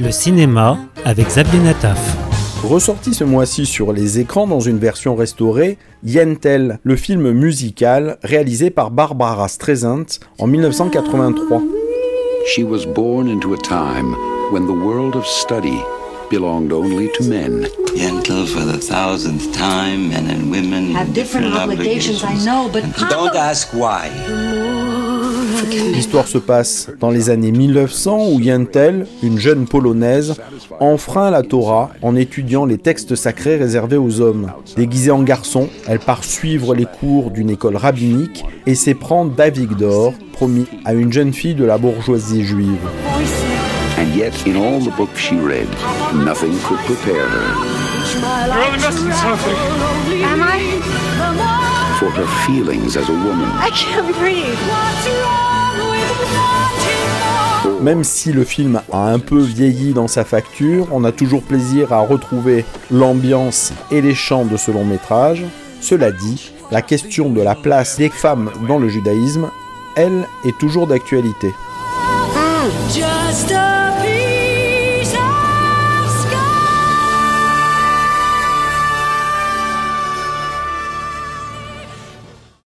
Le cinéma avec Xavier Nataf. Ressorti ce mois-ci sur les écrans dans une version restaurée, Yentl, le film musical réalisé par Barbara Streisand en 1983. She was born into a time when the world of study belonged only to men. Yentl for the thousandth time, men and women have different, obligations, I know, but don't ask why. L'histoire se passe dans les années 1900 où Yentl, une jeune polonaise, enfreint la Torah en étudiant les textes sacrés réservés aux hommes. Déguisée en garçon, elle part suivre les cours d'une école rabbinique et s'éprend d'Avigdor, promis à une jeune fille de la bourgeoisie juive. And yet, in all the books she read, nothing could prepare her. Am I? For her feelings as a woman. I can't breathe. Même si le film a un peu vieilli dans sa facture, on a toujours plaisir à retrouver l'ambiance et les chants de ce long métrage. Cela dit, la question de la place des femmes dans le judaïsme, elle, est toujours d'actualité.